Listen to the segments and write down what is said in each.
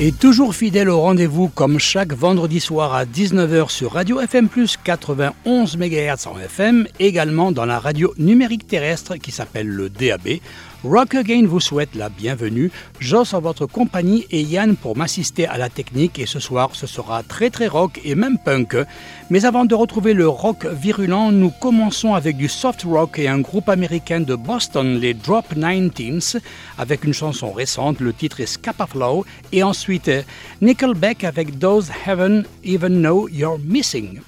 Et toujours fidèle au rendez-vous comme chaque vendredi soir à 19h sur Radio FM 91 MHz en FM, également dans la radio numérique terrestre qui s'appelle le DAB Rock Again vous souhaite la bienvenue. Joss en votre compagnie et Yann pour m'assister à la technique et ce soir ce sera très très rock et même punk. Mais avant de retrouver le rock virulent, nous commençons avec du soft rock et un groupe américain de Boston, les Drop 19 avec une chanson récente, le titre est Scapa Flow et ensuite Nickelback avec Those Heaven Even Know You're Missing?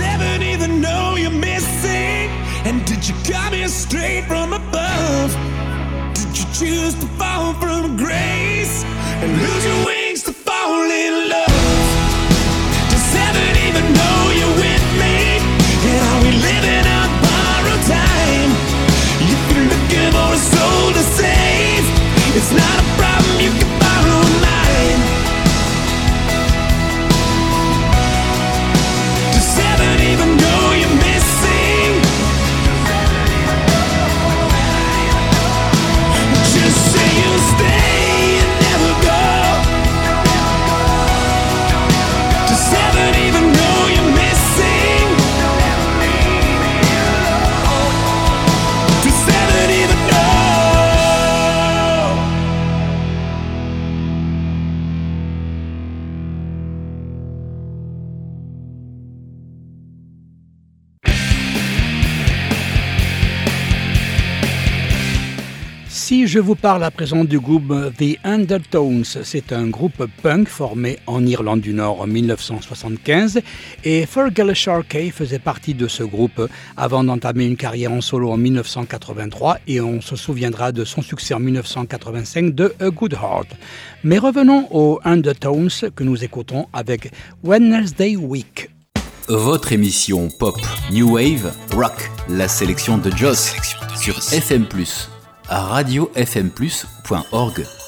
seven even know you're missing? And did you come here straight from above? Did you choose to fall from grace and lose your wings to fall in love? Does heaven even know you're with me? And are we living on borrowed time? If you're looking for a soul to save, it's not je vous parle à présent du groupe The Undertones. C'est un groupe punk formé en Irlande du Nord en 1975 et Fergal Sharkey faisait partie de ce groupe avant d'entamer une carrière en solo en 1983 et on se souviendra de son succès en 1985 de A Good Heart. Mais revenons aux Undertones que nous écoutons avec Wednesday Week. Votre émission pop, New Wave, Rock, la sélection de Joss sur FM+ radiofmplus.org.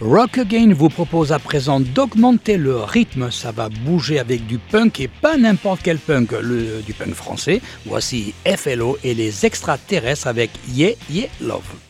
Rock Again vous propose à présent d'augmenter le rythme, ça va bouger avec du punk et pas n'importe quel punk, le, du punk français. Voici FLO et les extraterrestres avec Yeah Yeah Love.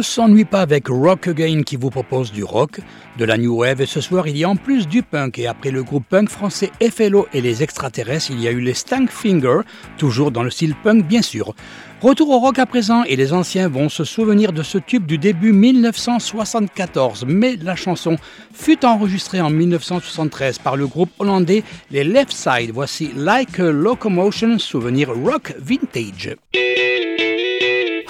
Ne s'ennuie pas avec Rock Again qui vous propose du rock, de la new wave et ce soir il y a en plus du punk et après le groupe punk français FLO et les extraterrestres, il y a eu les Stankfinger, toujours dans le style punk bien sûr. Retour au rock à présent et les anciens vont se souvenir de ce tube du début 1974, mais la chanson fut enregistrée en 1973 par le groupe hollandais les Left Side. Voici Like a Locomotion, souvenir rock vintage.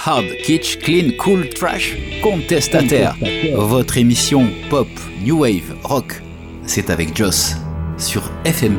Hard, kitsch, clean, cool, trash, contestataire. Votre émission pop, new wave, rock, c'est avec Joss sur FM+.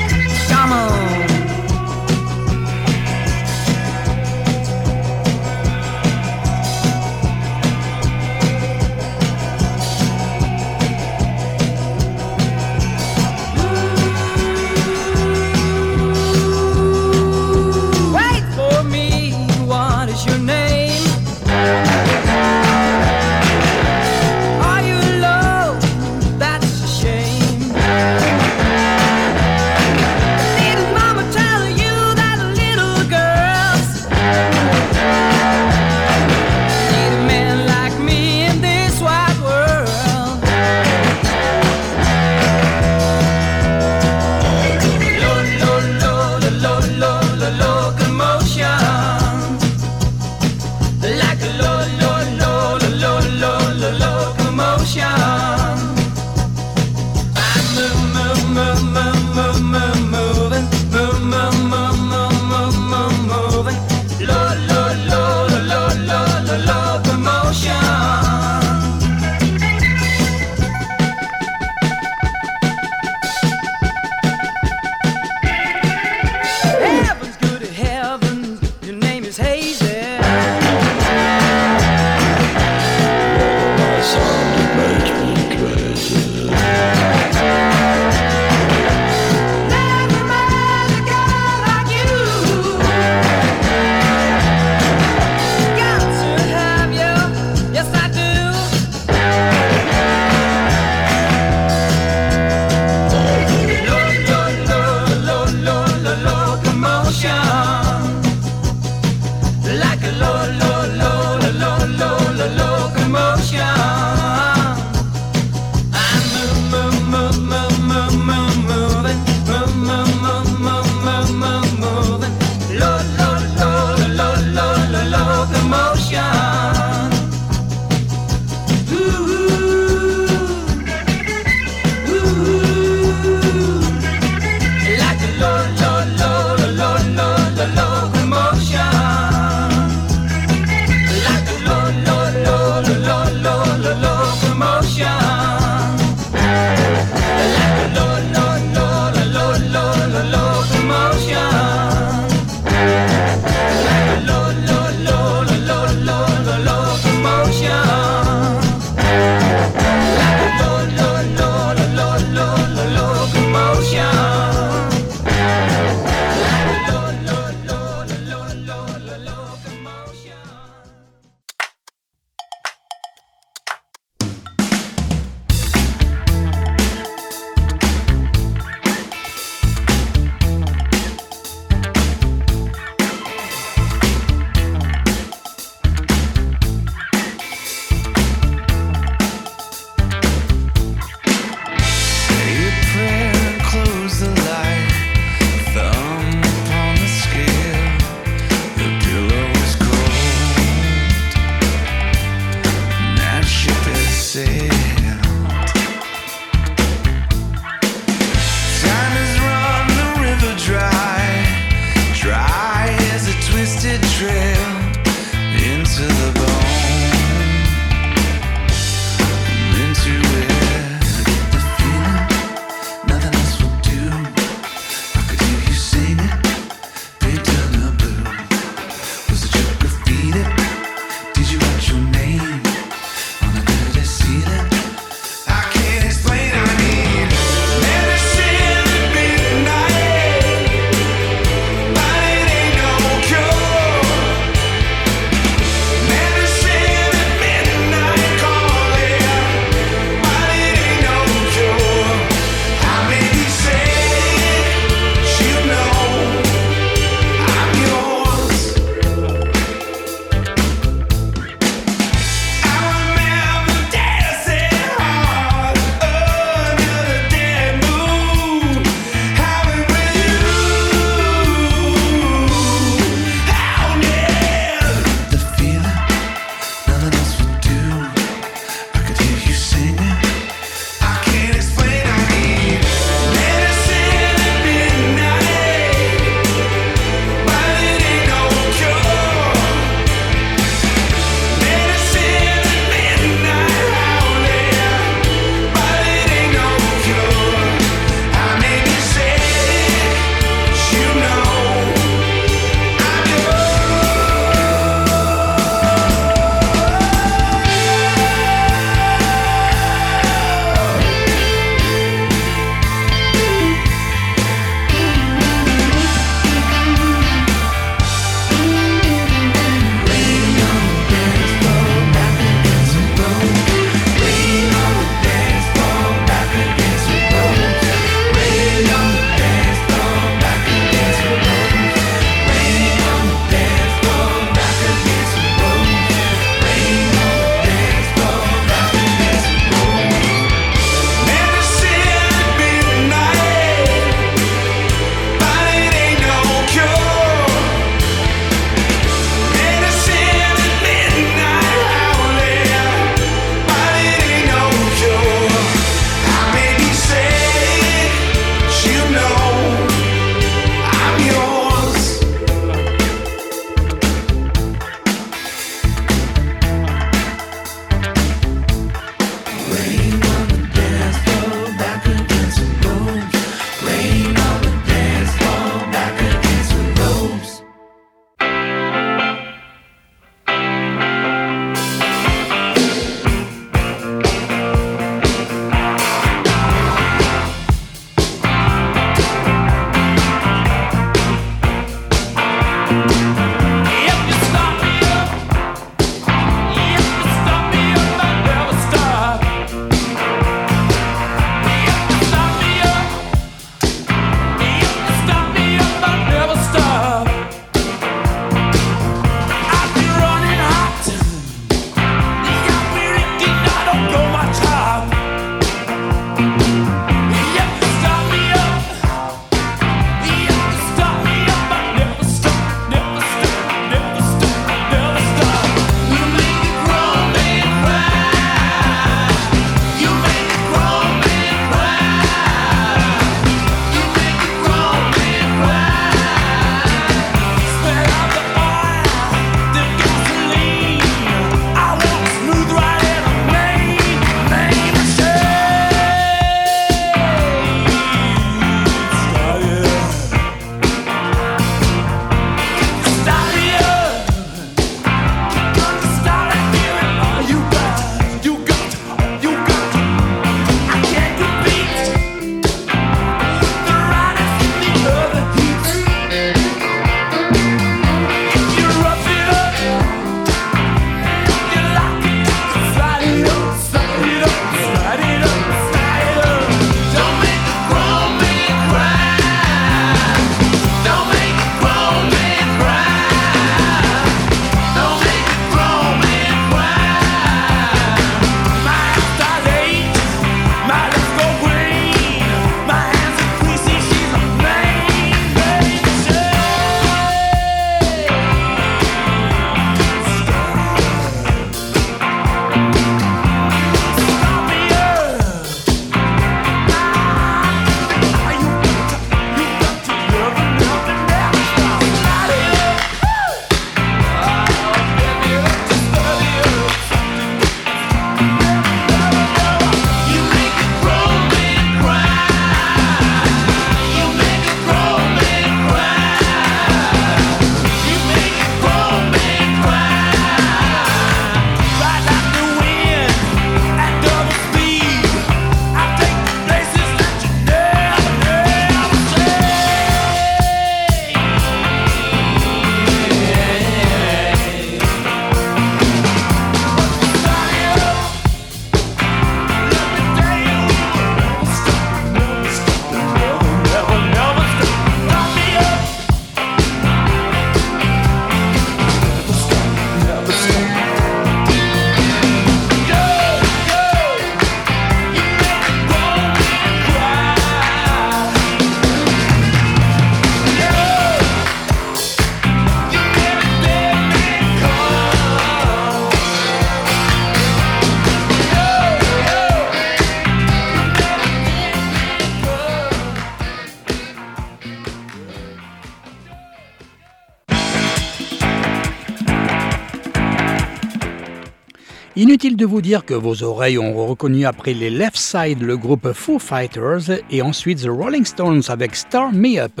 Inutile de vous dire que vos oreilles ont reconnu après les Left Side le groupe Foo Fighters et ensuite The Rolling Stones avec Star Me Up?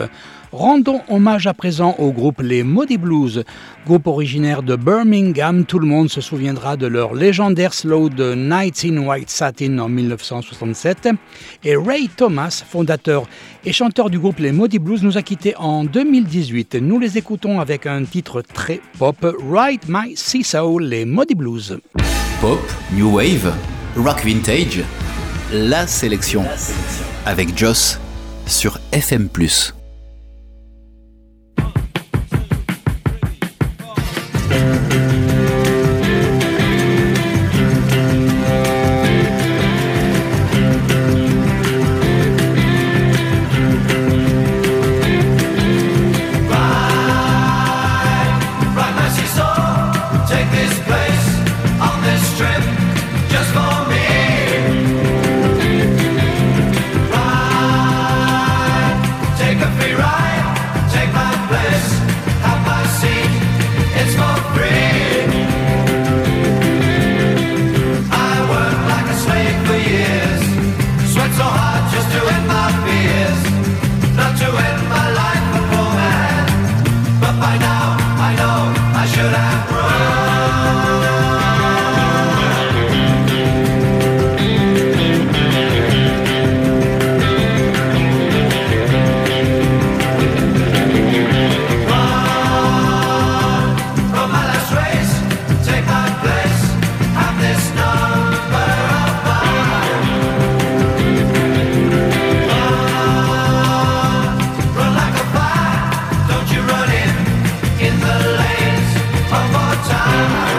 Rendons hommage à présent au groupe Les Maudits Blues, groupe originaire de Birmingham. Tout le monde se souviendra de leur légendaire slow de Nights in White Satin en 1967. Et Ray Thomas, fondateur et chanteur du groupe Les Maudits Blues, nous a quittés en 2018. Nous les écoutons avec un titre très pop, Ride My Seesaw, Les Maudits Blues pop, new wave, rock vintage, la sélection avec Joss sur FM+. time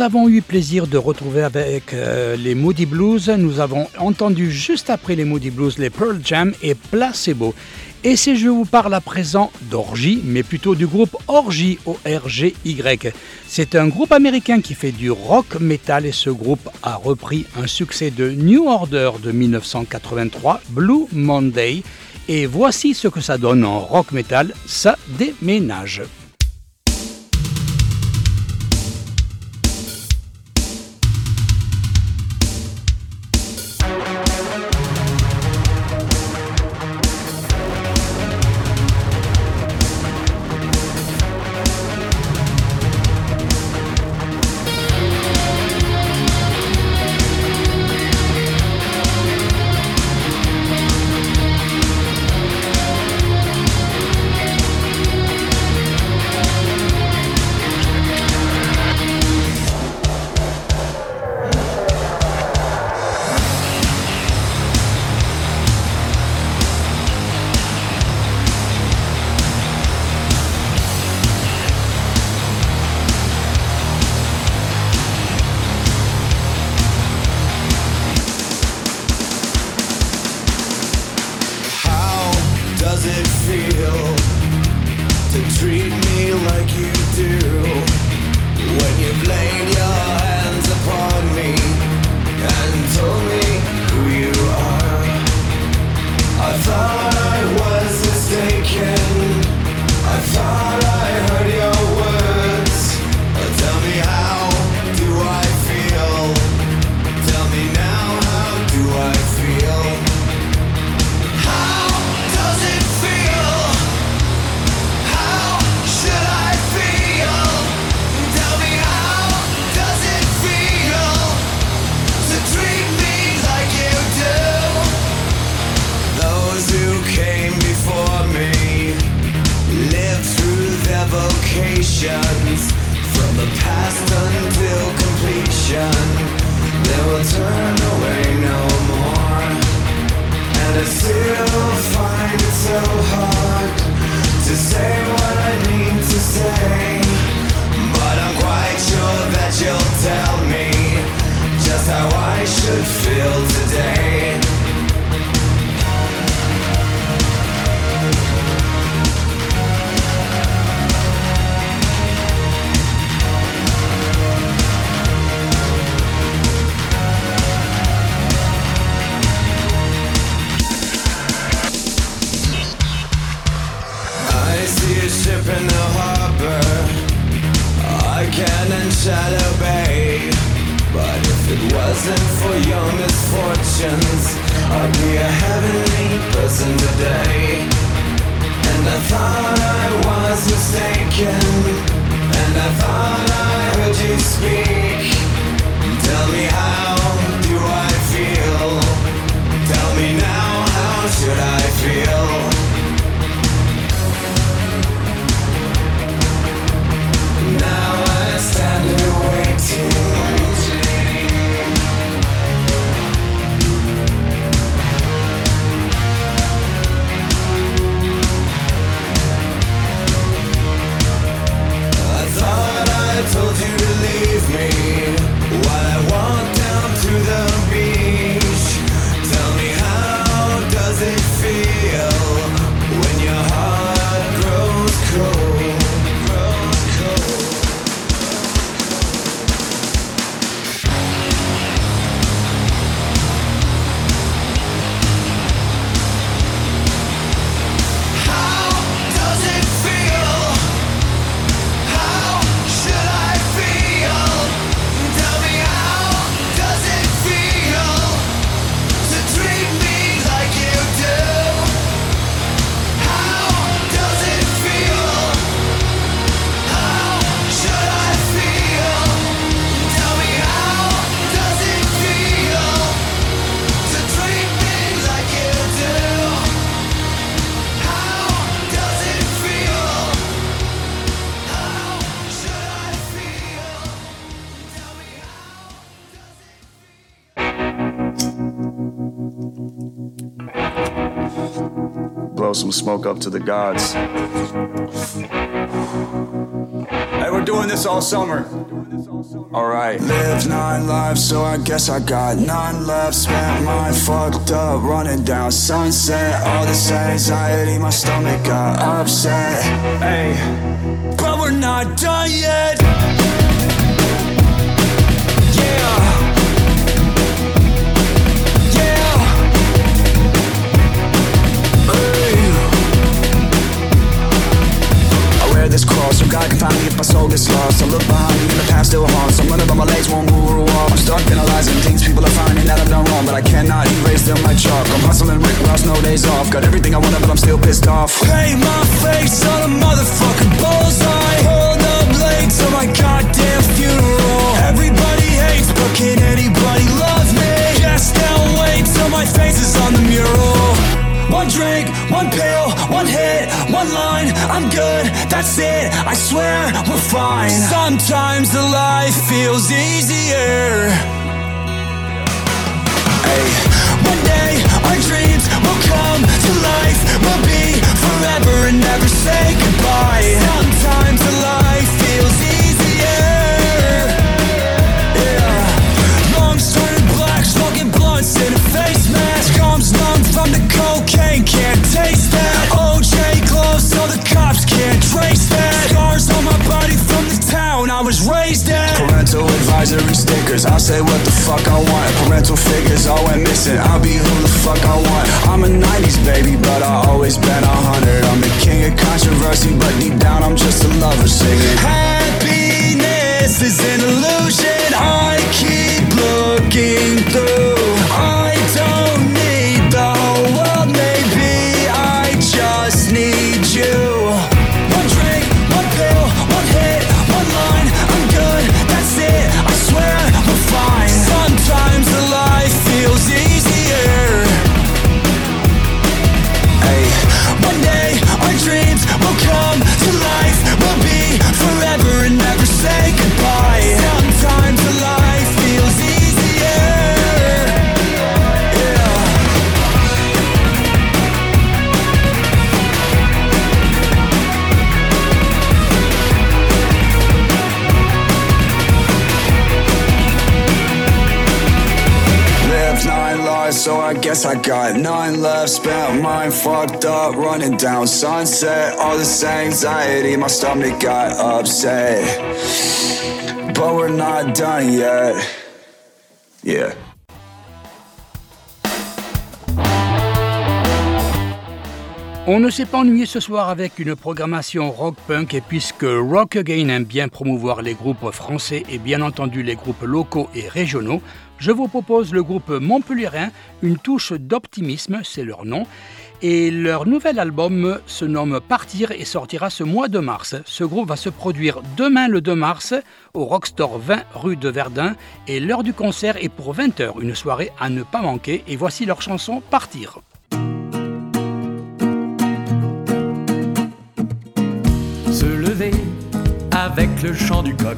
Nous avons eu plaisir de retrouver avec euh, les Moody Blues. Nous avons entendu juste après les Moody Blues les Pearl Jam et Placebo. Et si je vous parle à présent d'Orgy, mais plutôt du groupe Orgy, O-R-G-Y. C'est un groupe américain qui fait du rock metal et ce groupe a repris un succès de New Order de 1983, Blue Monday. Et voici ce que ça donne en rock metal, ça déménage. filled to smoke up to the gods. Hey, we're doing this all summer. Alright. Lived nine lives, so I guess I got nine left. Spent mine fucked up, running down sunset. All this anxiety, my stomach got upset. Hey, but we're not done yet. God can find me if my soul gets lost. I look behind me and the past still haunts. I'm running but my legs won't move or walk. I'm stuck analyzing things people are finding that I've done wrong, but I cannot erase them like chalk. I'm hustling Rick Ross, no days off. Got everything I wanted, but I'm still pissed off. Paint my face on a motherfucking bullseye. Hold up late to my goddamn funeral. Everybody hates, but can anybody love me? Just now wait till my face is on the mural. One drink, one pill, one hit, one line, I'm good, that's it, I swear we're fine. Sometimes the life feels easier. Hey, one day our dreams will come to life, we'll be forever and never say goodbye. Sometimes anxiety, my stomach got upset. But we're not done yet. On ne s'est pas ennuyé ce soir avec une programmation rock-punk et puisque Rock Again aime bien promouvoir les groupes français et bien entendu les groupes locaux et régionaux, je vous propose le groupe montpellierin, une touche d'optimisme, c'est leur nom, et leur nouvel album se nomme Partir et sortira ce mois de mars. Ce groupe va se produire demain le 2 mars au Rockstore 20 rue de Verdun et l'heure du concert est pour 20h, une soirée à ne pas manquer et voici leur chanson Partir. Le chant du coq,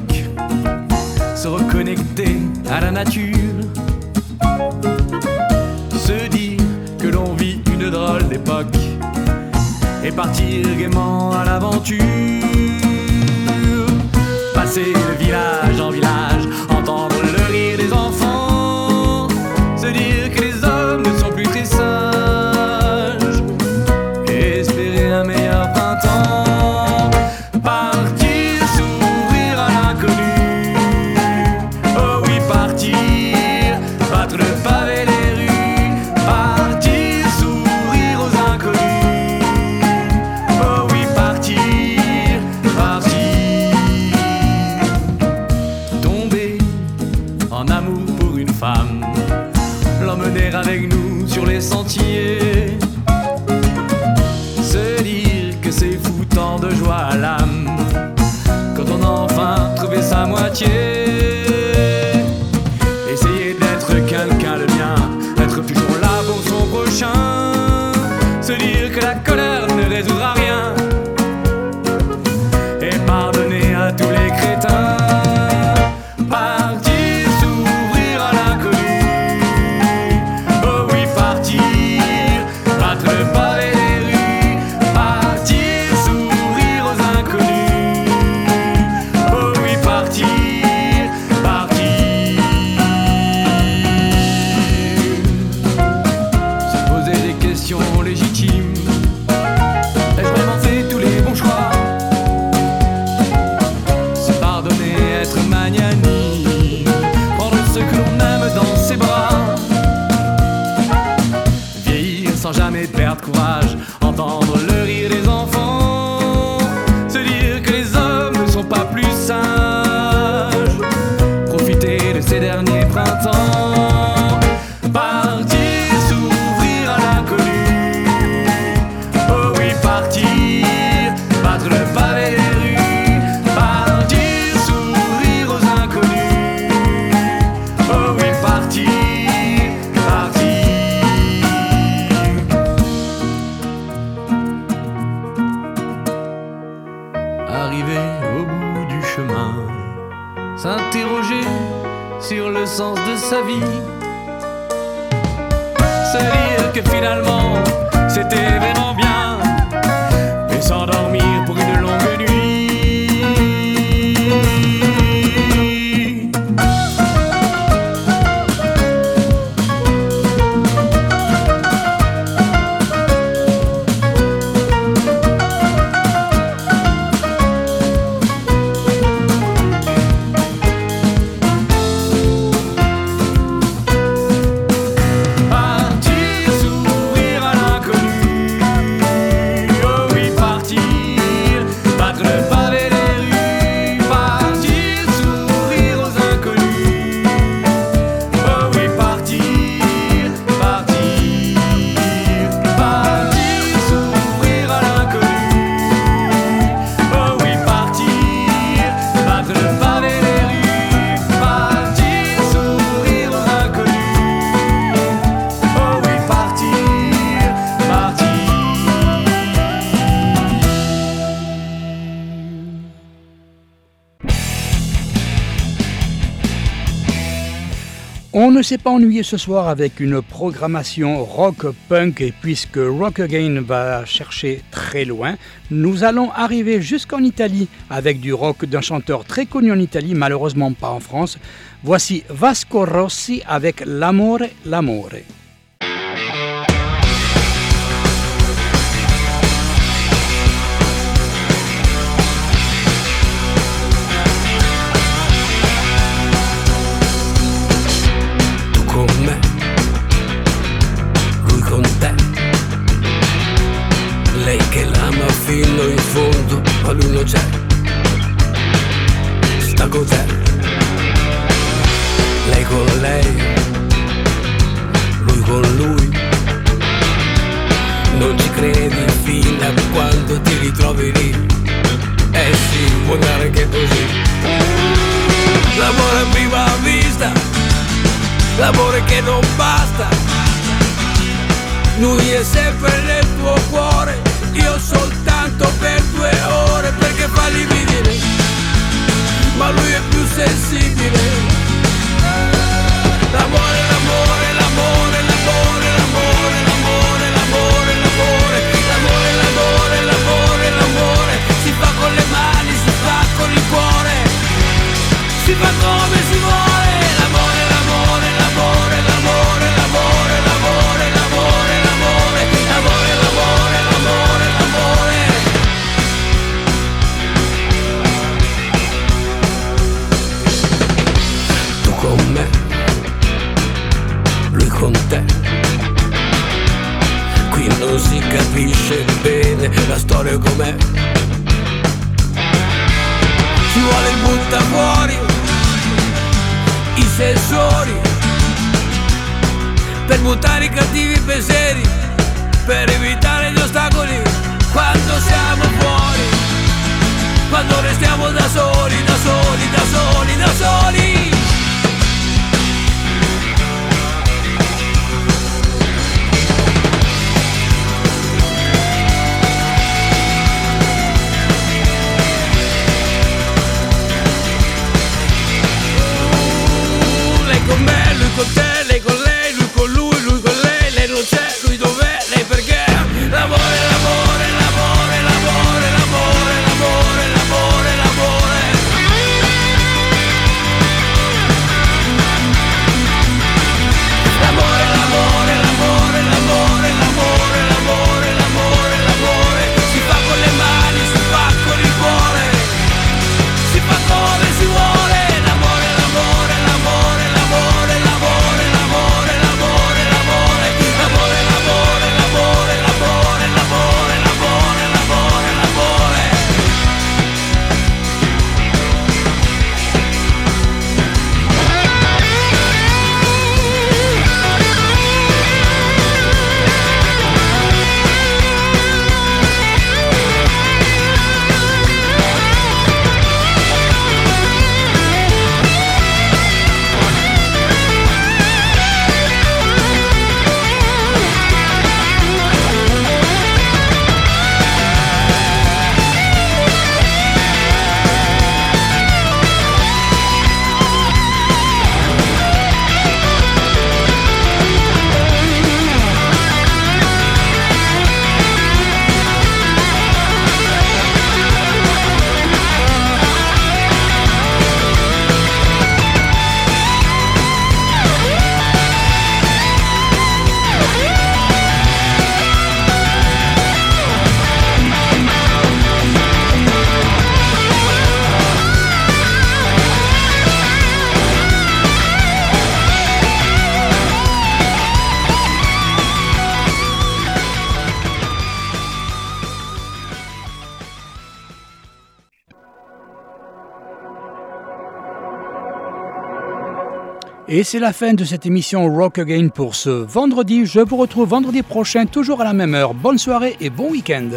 se reconnecter à la nature, se dire que l'on vit une drôle d'époque. Et partir gaiement à l'aventure. Passer de village en village, cię magro ne s'est pas ennuyé ce soir avec une programmation rock-punk et puisque Rock Again va chercher très loin, nous allons arriver jusqu'en Italie avec du rock d'un chanteur très connu en Italie, malheureusement pas en France. Voici Vasco Rossi avec L'amore, l'amore. saluto c'è. Sta cos'è Lei con lei. Lui con lui. Non ci credi fino a quando ti ritrovi lì. Eh sì, può andare anche così. L'amore a prima vista. L'amore che non basta. Lui è sempre nel tuo cuore. Io soltanto letto per due ore perché fa lividi Ma lui è più sensibile. Et c'est la fin de cette émission Rock Again pour ce vendredi. Je vous retrouve vendredi prochain, toujours à la même heure. Bonne soirée et bon week-end.